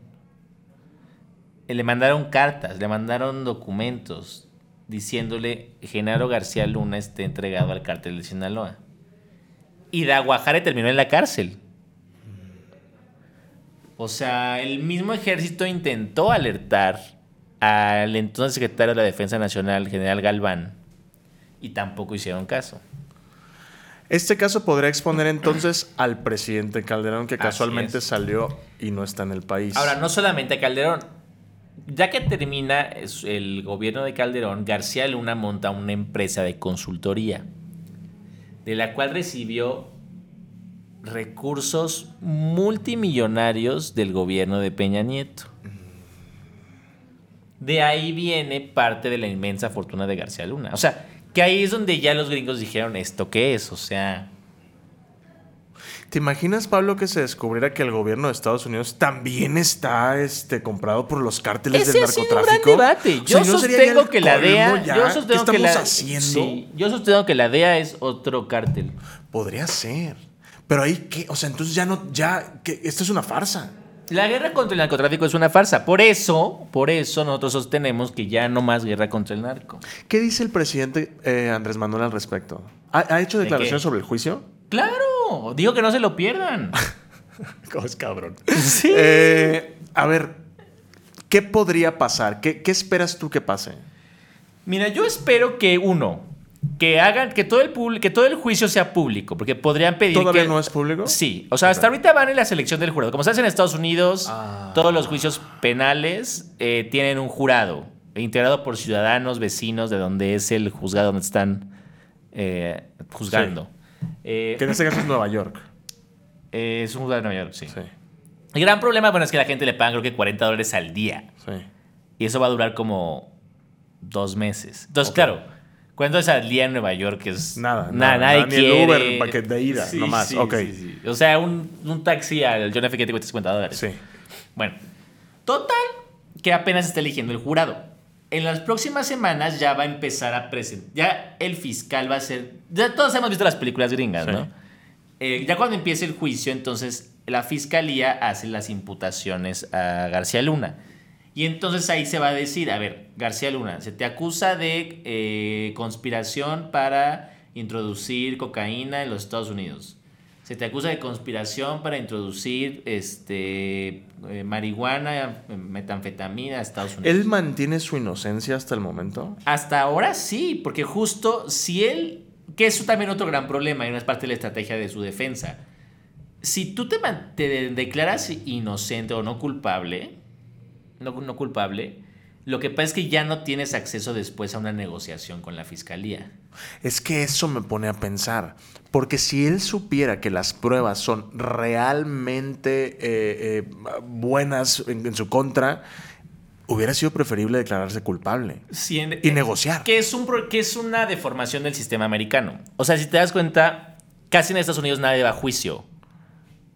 eh, le mandaron cartas, le mandaron documentos diciéndole Genaro García Luna esté entregado al cártel de Sinaloa. Y Daguajare terminó en la cárcel. O sea, el mismo ejército intentó alertar al entonces secretario de la Defensa Nacional, general Galván, y tampoco hicieron caso. Este caso podría exponer entonces al presidente Calderón, que casualmente salió y no está en el país. Ahora, no solamente a Calderón. Ya que termina el gobierno de Calderón, García Luna monta una empresa de consultoría, de la cual recibió recursos multimillonarios del gobierno de Peña Nieto. De ahí viene parte de la inmensa fortuna de García Luna. O sea, que ahí es donde ya los gringos dijeron, ¿esto qué es? O sea, ¿Te imaginas, Pablo, que se descubriera que el gobierno de Estados Unidos también está este, este, por los cárteles Ese del ha sido un narcotráfico? gran debate. O Yo sea, ¿no sería sostengo que la DEA. ya? Yo ¿Qué sostengo que estamos la, haciendo? sí, yo sostengo que la DEA es otro cártel. Podría ser. Pero ahí, ¿qué? O sea, entonces ya no, ya, que esto es una farsa. La guerra contra el narcotráfico es una farsa. Por eso, por eso nosotros sostenemos que ya no más guerra contra el narco. ¿Qué dice el presidente eh, Andrés Manuel al respecto? ¿Ha, ha hecho ¿De declaraciones sobre el juicio? Claro, digo que no se lo pierdan. ¿Cómo es cabrón? Sí. Eh, a ver, ¿qué podría pasar? ¿Qué, qué esperas tú que pase? Mira, yo espero que uno, que hagan, que todo el que todo el juicio sea público, porque podrían pedir ¿Todavía que no es público? Sí, o sea, hasta ahorita van en la selección del jurado. Como se hace en Estados Unidos, Ah. todos los juicios penales eh, tienen un jurado integrado por ciudadanos, vecinos de donde es el juzgado donde están eh, juzgando. Eh, Que en este caso es Nueva York. es un juzgado de Nueva York, sí. Sí, El gran problema bueno, es que la gente le pagan creo que 40 dólares al día. sí. Y eso va a durar como dos meses. Entonces, claro, ¿cuánto es al día en Nueva York? Es Nada, nada, nada, nadie nada, ni el quiere. Uber pa' que de ida, nomás, sí, ok. sí, sí. O sea, un, un taxi al John F. que te cuesta 50 dólares. Sí. Bueno, total, que apenas está eligiendo el jurado. En las próximas semanas ya va a empezar a presentar. Ya el fiscal va a ser. Ya todos hemos visto las películas gringas. ¿no? Eh, ya cuando empiece el juicio, entonces la fiscalía hace las imputaciones a García Luna. Y entonces ahí se va a decir: a ver, García Luna, se te acusa de eh, conspiración para introducir cocaína en los Estados Unidos. Se te acusa de conspiración para introducir este, eh, marihuana, eh, metanfetamina a Estados Unidos. ¿Él mantiene su inocencia hasta el momento? Hasta ahora sí, porque justo si él, que es también otro gran problema y no es parte de la estrategia de su defensa, si tú te, te de- declaras inocente o no culpable, no, no culpable, lo que pasa es que ya no tienes acceso después a una negociación con la fiscalía. Es que eso me pone a pensar. Porque si él supiera que las pruebas son realmente eh, eh, buenas en, en su contra, hubiera sido preferible declararse culpable. En- Y negociar. Que es, un, que es una deformación del sistema americano. O sea, si te das cuenta, casi en Estados Unidos nadie va a juicio.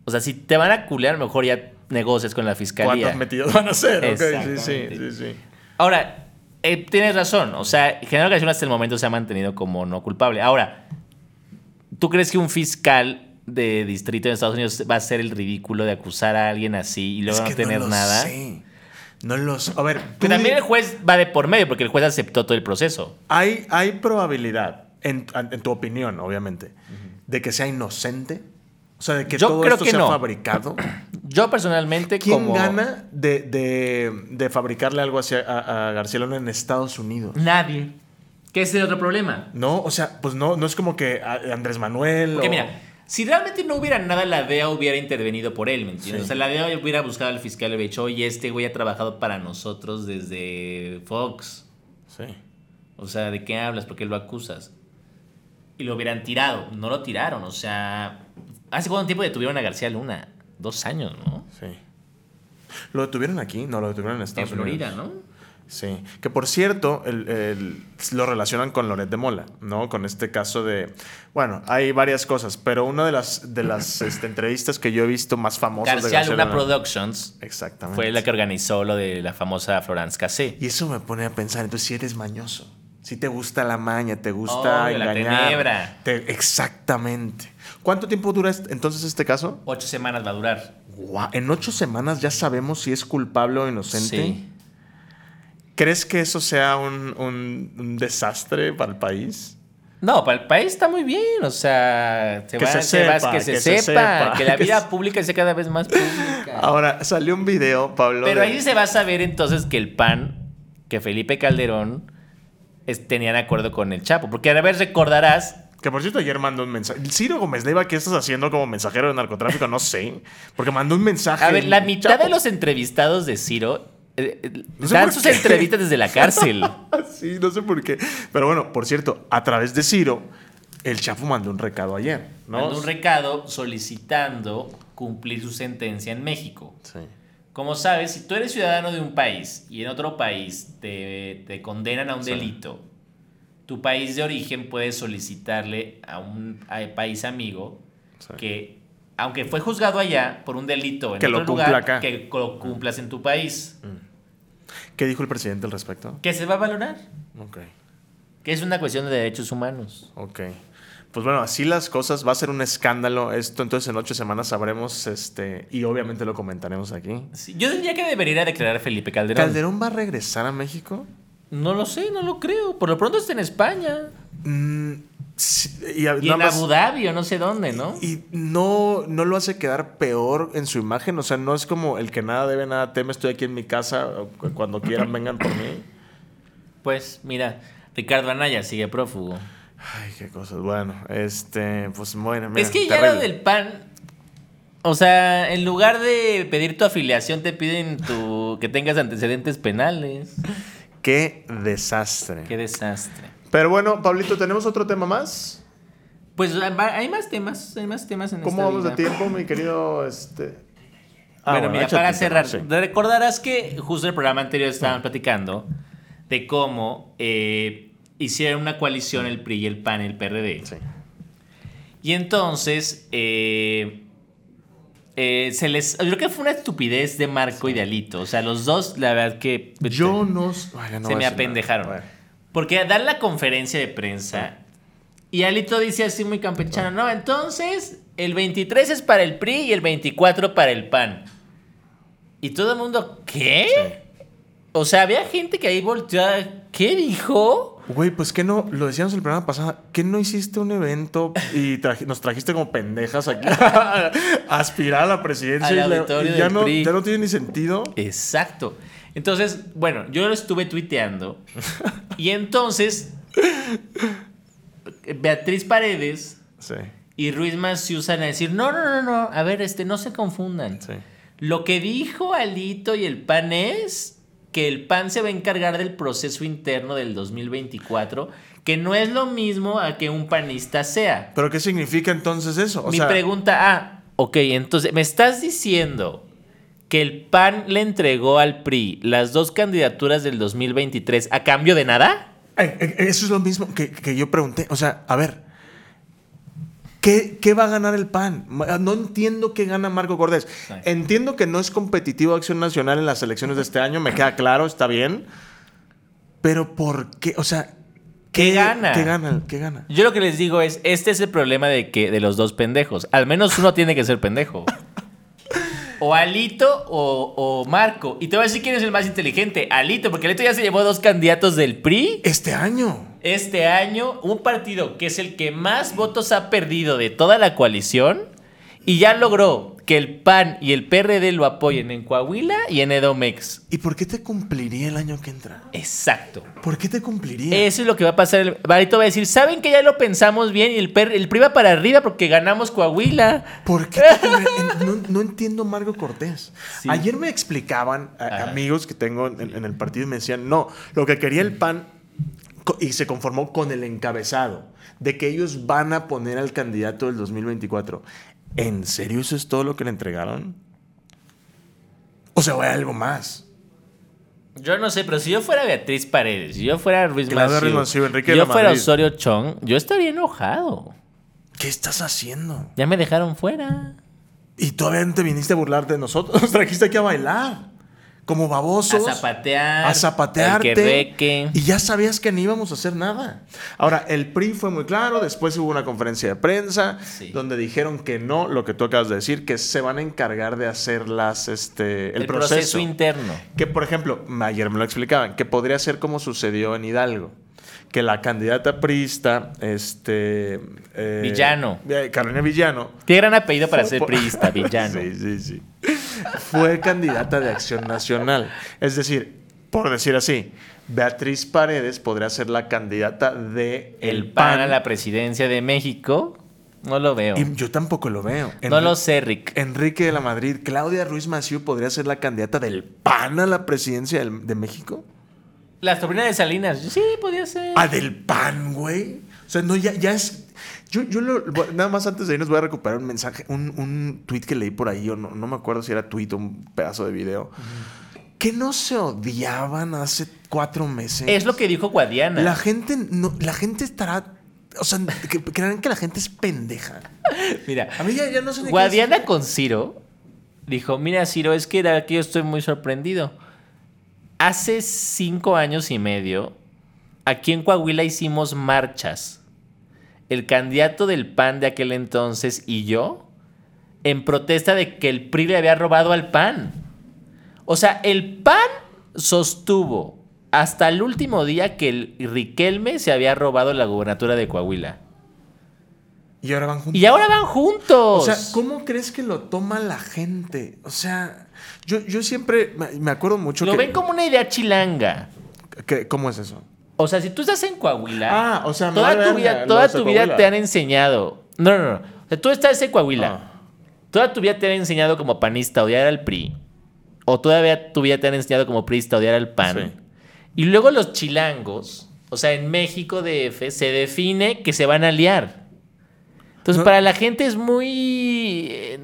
O sea, si te van a culear, mejor ya negocias con la fiscalía. ¿Cuántos metidos van a ser? Ok, sí, sí, sí, sí. Ahora, eh, tienes razón. O sea, Genaro García hasta el momento se ha mantenido como no culpable. Ahora, ¿tú crees que un fiscal de distrito en Estados Unidos va a hacer el ridículo de acusar a alguien así y luego Es no que tener lo nada? sé. No lo sé. A ver, Pero también el juez va de por medio porque el juez aceptó todo el proceso. hay, hay probabilidad, en, en tu opinión, obviamente, de que sea inocente. O sea, de que Yo todo creo esto que sea no. fabricado. Yo personalmente ¿Quién como... gana de, de- de fabricarle algo a, a García Luna en Estados Unidos? Nadie. ¿Qué es el otro problema? No, o sea, pues no, no es como que a- Andrés Manuel. Porque o- mira, si realmente no hubiera nada, la DEA hubiera intervenido por él, ¿me entiendes? Sí. O sea, la DEA hubiera buscado al fiscal y le hubiera dicho, oye, este güey ha trabajado para nosotros desde Fox. Sí. O sea, ¿de qué hablas? ¿Por qué lo acusas? Y lo hubieran tirado. No lo tiraron. O sea, ¿hace cuánto tiempo detuvieron a García Luna? Dos años, ¿no? Sí. ¿Lo detuvieron aquí? No, lo detuvieron en En Estados Florida, Unidos. ¿no? Sí. Que por cierto, el- el- lo relacionan con Loret de Mola, ¿no? Con este caso de. Bueno, hay varias cosas, pero una de las, de las este, entrevistas que yo he visto más famosas de García García Luna Productions Exactamente. fue la que organizó lo de la famosa Florence Cassé. Y eso me pone a pensar, entonces si eres mañoso, si te gusta la maña, te gusta Obvio, la engañar. tenebra. te- exactamente. ¿Cuánto tiempo dura entonces este caso? Ocho semanas va a durar. Guau, En ocho semanas ya sabemos si es culpable o inocente. Sí. ¿Crees que eso sea un, un- un desastre para el país? No, para el país está muy bien, o sea, se Que va, se se va- sepa, que se que se sepa, sepa. que la vida pública sea cada vez más pública. Ahora, salió un video, Pablo. Pero de- ahí se va a saber entonces que el PAN, que Felipe Calderón es- tenían acuerdo con el Chapo, porque a ver recordarás Que por cierto, ayer mandó un mensaje. Ciro Gómez Leiva, ¿qué estás haciendo como mensajero de narcotráfico? No sé. Porque mandó un mensaje. A ver, la mitad Chapo. de los entrevistados de Ciro eh, eh, No sé dan sus qué. entrevistas desde la cárcel. Sí, no sé por qué. Pero bueno, por cierto, a través de Ciro, el Chapo mandó un recado ayer, ¿no? Mandó un recado solicitando cumplir su sentencia en México. Sí. Como sabes, si tú eres ciudadano de un país y en otro país te, te condenan a un Sí. delito, tu país de origen puede solicitarle a un a- país amigo Sí. que, aunque fue juzgado allá por un delito en Que lo otro lugar, acá. que lo cumplas en tu país. ¿Qué dijo el presidente al respecto? Que se va a valorar. Ok. Que es una cuestión de derechos humanos. Ok. Pues bueno, así las cosas. Va a ser un escándalo esto. Entonces en ocho semanas sabremos, este, y obviamente lo comentaremos aquí. Sí, Yo diría que debería declarar Felipe Calderón. ¿Calderón va a regresar a México? No lo sé, no lo creo. Por lo pronto está en España. Mm, sí, y, en más- Abu Dhabi o no sé dónde, ¿no? Y no, no lo hace quedar peor en su imagen. O sea, no es como el que nada debe, nada teme. Estoy aquí en mi casa. cu- Cuando quieran, vengan por mí. Pues mira, Ricardo Anaya sigue prófugo. Ay, qué cosas. Bueno, este, pues bueno. mira, es que ya terrible. lo del PAN. O sea, en lugar de pedir tu afiliación, te piden tu que tengas antecedentes penales. Qué desastre. Qué desastre. Pero bueno, Pablito, ¿tenemos otro tema más? Pues hay más temas, hay más temas en ¿Cómo esta vamos de tiempo, mi querido? Este... Ah, bueno, mira, échate para cerrar, sí. recordarás que justo en el programa anterior estábamos platicando de cómo eh, hicieron una coalición el PRI y el PAN y el PRD. Sí. Y entonces, eh, eh, se les. Yo creo que fue una estupidez de Marco y de Alito. O sea, los dos, la verdad que. Yo no... Ay, ya no se me apendejaron. nada. Porque dan la conferencia de prensa y Alito dice así muy campechano: No, entonces el 23 es para el PRI y el 24 para el PAN. Y todo el mundo, ¿qué? O sea, había gente que ahí volteaba. ¿Qué dijo? Güey, pues que no, lo decíamos el programa pasado, que no hiciste un evento y traji- nos trajiste como pendejas aquí a aspirar a la presidencia Al y, ya, no, PRI. ya no tiene ni sentido? Exacto. Entonces, bueno, yo lo estuve tuiteando. y entonces, Beatriz Paredes Sí, y Ruiz Massieu salen a decir, no, no, no, no, a ver, este, no se confundan. sí. Lo que dijo Alito y el PAN es que el PAN se va a encargar del proceso interno del 2024, que no es lo mismo a que un panista sea. ¿Pero qué significa entonces eso? O Mi sea, pregunta, ah, ok, entonces, ¿me estás diciendo que el PAN le entregó al PRI las dos candidaturas del 2023 a cambio de nada? eh, eh, eso es lo mismo que, que yo pregunté. O sea, a ver, ¿qué, qué va a ganar el PAN? Ma- No entiendo qué gana Marco Cortés. Entiendo que no es competitivo Acción Nacional en las elecciones de este año, me queda claro, está bien. Pero ¿por qué? O sea, ¿Qué gana? ¿Qué gana? ¿Qué gana? Yo lo que les digo es, este es el problema de que de los dos pendejos. Al menos uno tiene que ser pendejo. O Alito o, o Marco. Y te voy a decir quién es el más inteligente. Alito, porque Alito ya se llevó dos candidatos del PRI. Este año. Este año, un partido que es el que más votos ha perdido de toda la coalición. Y ya logró que el PAN y el PRD lo apoyen en Coahuila y en Edomex. ¿Y por qué te cumpliría el año que entra? Exacto. ¿Por qué te cumpliría? Eso es lo que va a pasar. El Barito va a decir, ¿saben que ya lo pensamos bien? Y el, per- el PRI va para arriba porque ganamos Coahuila. ¿Por qué? te no, no entiendo Margo Cortés. Sí. Ayer me explicaban a- Ajá. amigos que tengo en, en el partido y me decían, no, lo que quería el PAN y se conformó con el encabezado de que ellos van a poner al candidato del 2024. ¿En serio eso es todo lo que le entregaron? O sea, hay algo más. Yo no sé, pero si yo fuera Beatriz Paredes, si yo fuera Ruiz Massieu, Massieu, Enrique si yo fuera Madrid. Osorio Chong, yo estaría enojado. ¿Qué estás haciendo? Ya me dejaron fuera. Y todavía no te viniste a burlarte de nosotros. Nos trajiste aquí a bailar. Como A babosos. zapatear. a zapatearte. Y ya sabías que no íbamos a hacer nada. Ahora, el PRI fue muy claro, después hubo una conferencia de prensa Sí. donde dijeron que no, lo que tú acabas de decir, que se van a encargar de hacer las, este, el, El, proceso. interno. Que, por ejemplo, ayer me lo explicaban, que podría ser como sucedió en Hidalgo. Que la candidata priista, este... eh, Villano. eh, Carolina Villano, Qué gran apellido para ser priista, villano. Sí, sí, sí. Fue candidata de Acción Nacional. Es decir, por decir así, Beatriz Paredes podría ser la candidata de El PAN a la presidencia de México, no lo veo. Y yo tampoco lo veo. No lo sé, Rick. Enrique de la Madrid, Claudia Ruiz Massieu podría ser la candidata del PAN a la presidencia del- de México. La sobrina de Salinas, sí, podía ser. Ah, del PAN, güey. O sea, no, ya, ya es. Yo, yo lo- nada más antes de irnos voy a recuperar un mensaje, un, un tweet que leí por ahí, o no, no me acuerdo si era tweet o un pedazo de video. Que no se odiaban hace cuatro meses. Es lo que dijo Guadiana. La gente, no, la gente estará. O sea, que, crean que la gente es pendeja. Mira, A mí ya, ya no sé qué Guadiana con Ciro dijo, mira Ciro, es que era que yo estoy muy sorprendido. Hace cinco años y medio, aquí en Coahuila hicimos marchas. El candidato del PAN de aquel entonces y yo, en protesta de que el PRI le había robado al PAN. O sea, el PAN sostuvo hasta el último día que el Riquelme se había robado la gubernatura de Coahuila. Y ahora van juntos. Y ahora van juntos. O sea, ¿cómo crees que lo toma la gente? O sea, yo, yo siempre me- acuerdo mucho Lo que, ven como una idea chilanga. que- ¿Cómo es eso? O sea, si tú estás en Coahuila, Ah, o sea, toda tu vida, toda tu vida te han enseñado. No, no, no. O sea, tú estás en Coahuila. Ah. Toda tu vida te han enseñado como panista a odiar al PRI. O todavía tu vida te han enseñado como priista a odiar al PAN. Sí. Y luego los chilangos, o sea, en México DF se define que se van a aliar. Entonces, No. para la gente es muy eh,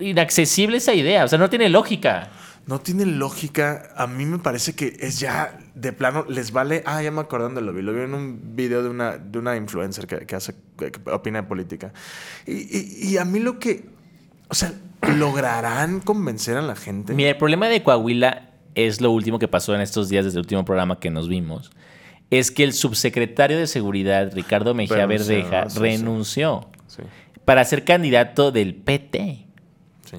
inaccesible esa idea. O sea, no tiene lógica. No tiene lógica. A mí me parece que es ya de plano, les vale. Ah, ya me acordé dónde lo vi. Lo vi en un video de una, de una influencer que, que hace, que opina de política. Y, y- y a mí lo que. O sea, ¿lograrán convencer a la gente? Mira, el problema de Coahuila es lo último que pasó en estos días desde el último programa que nos vimos. Es que el subsecretario de Seguridad, Ricardo Mejía Renunció, Verdeja, sí, renunció Sí, para ser candidato del PT. sí.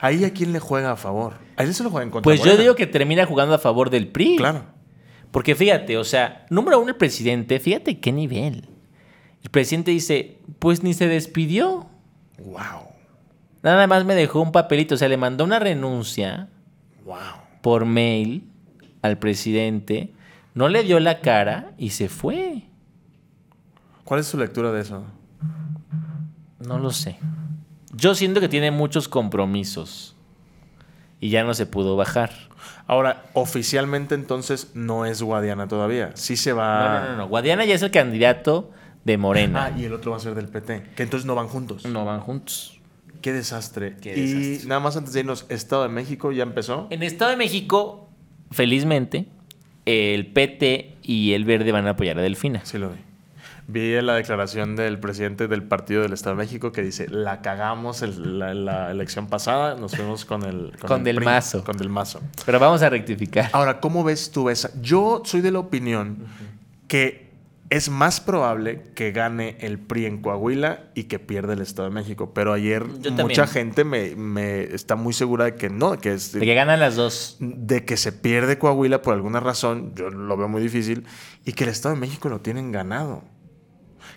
Ahí a quién le juega a favor. A él se lo juega en contra. Pues yo digo que termina jugando a favor del PRI. Claro. Porque fíjate, o sea, número uno, el presidente, fíjate qué nivel. El presidente dice, pues ni se despidió. Wow. Nada más me dejó un papelito. O sea, le mandó una renuncia Wow. por mail al presidente, no le dio la cara y se fue. ¿Cuál es su lectura de eso? No lo sé. Yo siento que tiene muchos compromisos y ya no se pudo bajar. Ahora, oficialmente entonces no es Guadiana todavía. Sí se va. No, no, no, no. Guadiana ya es el candidato de Morena. Ah, y el otro va a ser del PT. Que entonces no van juntos. No van juntos. Qué desastre. Qué y desastre. nada más antes de irnos, Estado de México ya empezó. En Estado de México, felizmente, el PT y el Verde van a apoyar a Delfina. Sí lo vi. Vi la declaración del presidente del Partido del Estado de México que dice, la cagamos el- la, la elección pasada, nos fuimos con el... Con el Del Mazo. Con Del Mazo. Pero vamos a rectificar. Ahora, ¿cómo ves tú esa? Yo soy de la opinión que es más probable que gane el PRI en Coahuila y que pierda el Estado de México. Pero ayer mucha gente me, me está muy segura de que no, que es De que ganan las dos. de que se pierde Coahuila por alguna razón, yo lo veo muy difícil, y que el Estado de México lo tienen ganado.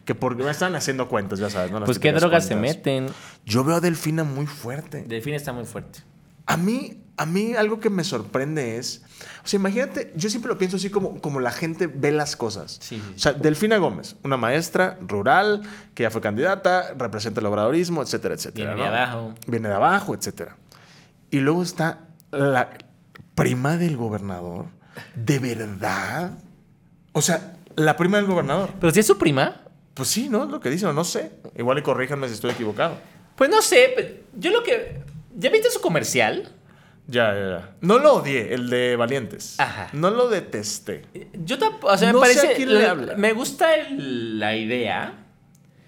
Que porque me están haciendo cuentas, ya sabes, ¿no? Las Pues qué drogas se meten. Yo veo a Delfina muy fuerte. Delfín está muy fuerte. A mí, a mí algo que me sorprende es, o sea, imagínate, yo siempre lo pienso así como, como la gente ve las cosas. Sí, sí, O sea, Delfina Gómez, una maestra rural que ya fue candidata, representa el obradorismo, etcétera, etcétera. Viene de abajo. Viene de abajo, etcétera. Y luego está la prima del gobernador. ¿De verdad? O sea, la prima del gobernador. Pero si es su prima, Pues sí, ¿no? Es lo que dicen, o no sé. Igual y corríjanme si estoy equivocado. pues no sé. Yo lo que. ¿Ya viste su comercial? Ya, ya, ya. No lo odié, el de Valientes. Ajá. No lo detesté. Yo tampoco. O sea, No me sé parece. a quién le la- habla. Me gusta el- la idea.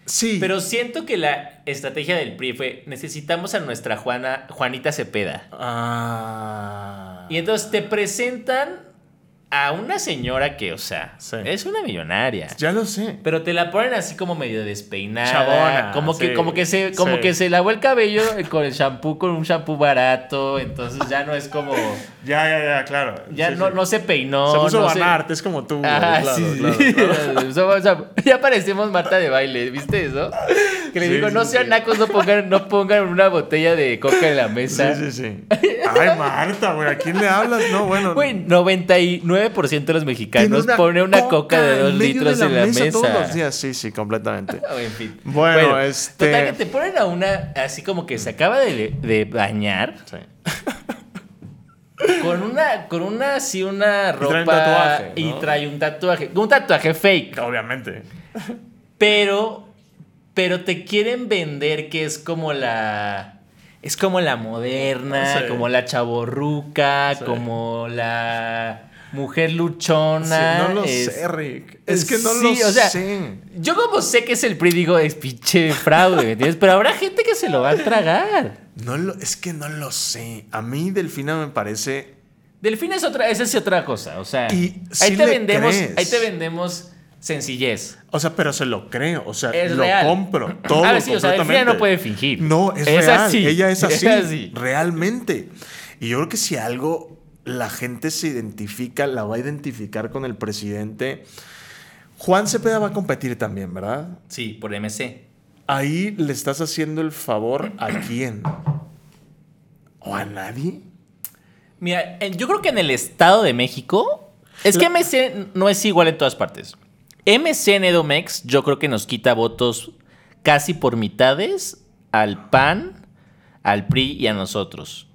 Sí. Pero siento que la estrategia del PRI fue: necesitamos a nuestra Juana, Juanita Cepeda. Ah. Y entonces te presentan a una señora que, o sea, Sí. es una millonaria. Ya lo sé. Pero te la ponen así como medio despeinada. Chabona, como que, como que se, como sí. que se lavó el cabello con el shampoo, con un shampoo barato. Entonces ya no es como. Ya, ya, ya, claro. Ya no, no se peinó. Se puso no se- es como tú. Ah, claro, claro, claro. Ya parecemos Marta de baile, ¿viste eso? Que le digo, no sean nacos, no pongan, no pongan una botella de coca en la mesa. Sí, sí, sí. Ay, Marta, güey, ¿a quién le hablas? No, bueno. Güey, 99% de los mexicanos una pone una coca, de dos litros de en la mesa. Todos los días, sí, sí, completamente. En fin. Bueno, este- Total, que te ponen a una así como que se acaba de, de bañar Sí. con una, con una así una trae un ropa tatuaje, y trae un tatuaje, un tatuaje fake, Obviamente. pero, pero te quieren vender que es como la, es como la moderna, Sí. como la chaborruca, Sí. como la mujer luchona. Sí, no lo es- sé, Rick. Es que no Sí, lo o sea, sé. Yo como sé que es el PRI, digo, es pinche fraude, ¿me entiendes? Pero habrá gente que se lo va a tragar. No lo, es que no lo sé. A mí Delfina me parece. Delfín es otra, esa es otra cosa, o sea, Y ahí sí te vendemos, crees. ahí te vendemos sencillez. O sea, pero se lo creo. O sea, Es lo real. compro. Todo. A ver, sí, o sea, Delfina no puede fingir. No, es, Es real. así. Ella es así. Realmente. Y yo creo que si algo la gente se identifica, la va a identificar con el presidente. Juan Cepeda va a competir también, ¿verdad? Sí, por MC. Ahí le estás haciendo el favor a quién? ¿O a nadie? Mira, yo creo que en el Estado de México es que MC no es igual en todas partes. MC en Edomex yo creo que nos quita votos casi por mitades al PAN, al PRI y a nosotros.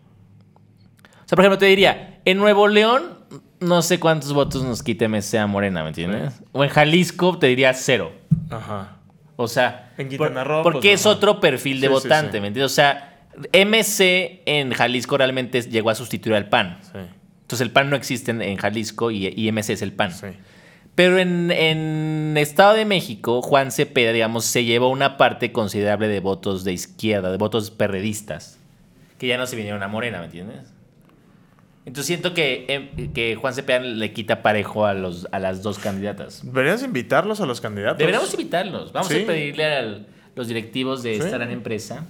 O sea, por ejemplo, te diría, en Nuevo León no sé cuántos votos nos quita MC a Morena, ¿me entiendes? O en Jalisco te diría cero. Ajá. O sea, En Quintana Roo, porque pues, es ajá. otro perfil de Sí, sí, votante, sí. ¿me entiendes? O sea, MC en Jalisco realmente llegó a sustituir al PAN. Sí, Entonces el PAN no existe en, en Jalisco y, y MC es el PAN. sí. Pero en, en Estado de México, Juan Cepeda, digamos, se llevó una parte considerable de votos de izquierda, de votos perredistas, que ya no se vinieron a Morena, ¿me entiendes? Entonces siento que, em, que Juan Cepeda le quita parejo a, los, a las dos candidatas. ¿Deberías invitarlos a los candidatos? Deberíamos invitarlos. Vamos Sí. a pedirle a los directivos de Sí. esta gran empresa,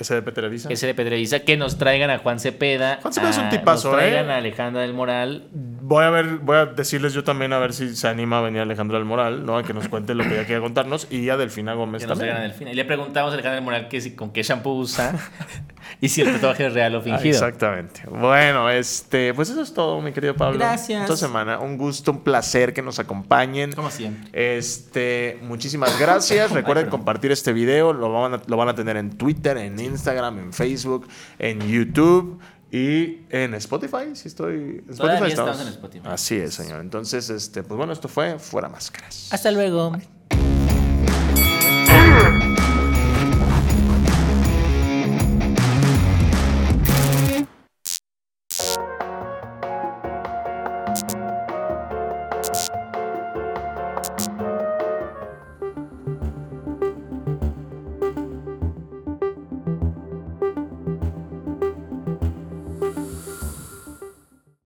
SDP Televisa. SDP Televisa, que nos traigan a Juan Cepeda. Juan Cepeda es un tipazo, Nos traigan ¿eh? a Alejandra del Moral. Voy a ver, voy a decirles yo también a ver si se anima a venir Alejandro del Moral, ¿no? A que nos cuente lo que ella quiera contarnos. Y a Delfina Gómez Que nos también. traigan a Delfina. Y le preguntamos a Alejandra del Moral que si, con qué shampoo usa y si el tatuaje es real o Ah, fingido. exactamente. Bueno, este, pues eso es todo, mi querido Pablo. Gracias. Esta semana, un gusto, un placer que nos acompañen. Como siempre. Este, muchísimas gracias. Recuerden compartir este video. Lo van, a, lo van a tener en Twitter, en Instagram, en Facebook, en YouTube y en Spotify. Si estoy Spotify. estamos en Spotify. Así es, señor. Entonces, este, pues bueno, esto fue Fuera Máscaras. Hasta luego.